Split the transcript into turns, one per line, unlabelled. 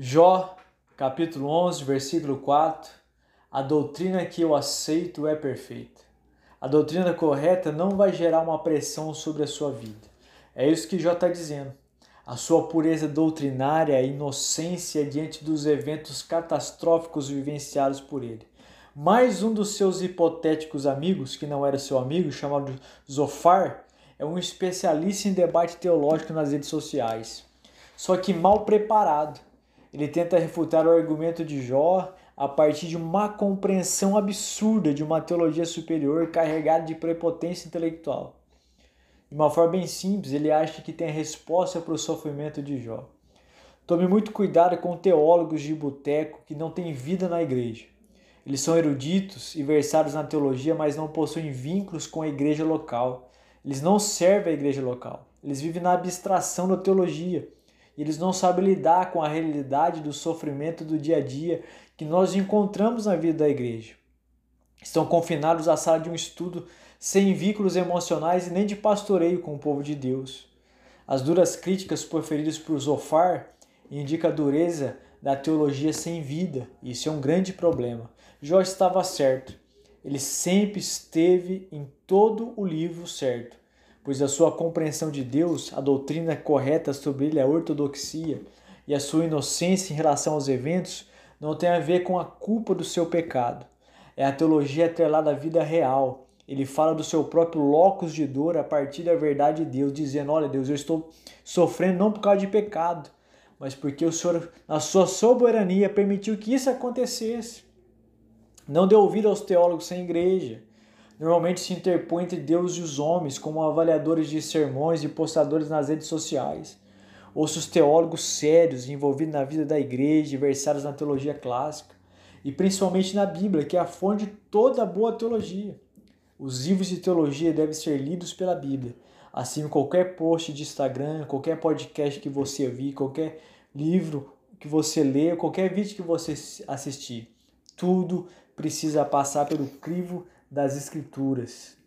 Jó, capítulo 11, versículo 4. A doutrina que eu aceito é perfeita. A doutrina correta não vai gerar uma pressão sobre a sua vida. É isso que Jó está dizendo. A sua pureza doutrinária, a inocência diante dos eventos catastróficos vivenciados por ele. Mais um dos seus hipotéticos amigos, que não era seu amigo, chamado Zofar, é um especialista em debate teológico nas redes sociais. Só que mal preparado ele tenta refutar o argumento de Jó a partir de uma compreensão absurda de uma teologia superior carregada de prepotência intelectual. De uma forma bem simples, ele acha que tem a resposta para o sofrimento de Jó. Tome muito cuidado com teólogos de boteco que não têm vida na igreja. Eles são eruditos e versados na teologia, mas não possuem vínculos com a igreja local. Eles não servem a igreja local. Eles vivem na abstração da teologia eles não sabem lidar com a realidade do sofrimento do dia a dia que nós encontramos na vida da igreja. Estão confinados à sala de um estudo sem vínculos emocionais e nem de pastoreio com o povo de Deus. As duras críticas proferidas por Zofar indicam a dureza da teologia sem vida. Isso é um grande problema. Jó estava certo. Ele sempre esteve em todo o livro certo pois a sua compreensão de Deus, a doutrina correta sobre ele, a ortodoxia e a sua inocência em relação aos eventos não tem a ver com a culpa do seu pecado. É a teologia atrelada à vida real. Ele fala do seu próprio locus de dor a partir da verdade de Deus, dizendo: Olha, Deus, eu estou sofrendo não por causa de pecado, mas porque o Senhor, na sua soberania, permitiu que isso acontecesse. Não deu ouvido aos teólogos sem igreja normalmente se interpõe entre Deus e os homens, como avaliadores de sermões e postadores nas redes sociais. Ouço os teólogos sérios envolvidos na vida da igreja versados na teologia clássica, e principalmente na Bíblia, que é a fonte de toda boa teologia. Os livros de teologia devem ser lidos pela Bíblia. Assim, qualquer post de Instagram, qualquer podcast que você ouvir, qualquer livro que você lê, qualquer vídeo que você assistir, tudo precisa passar pelo crivo das Escrituras.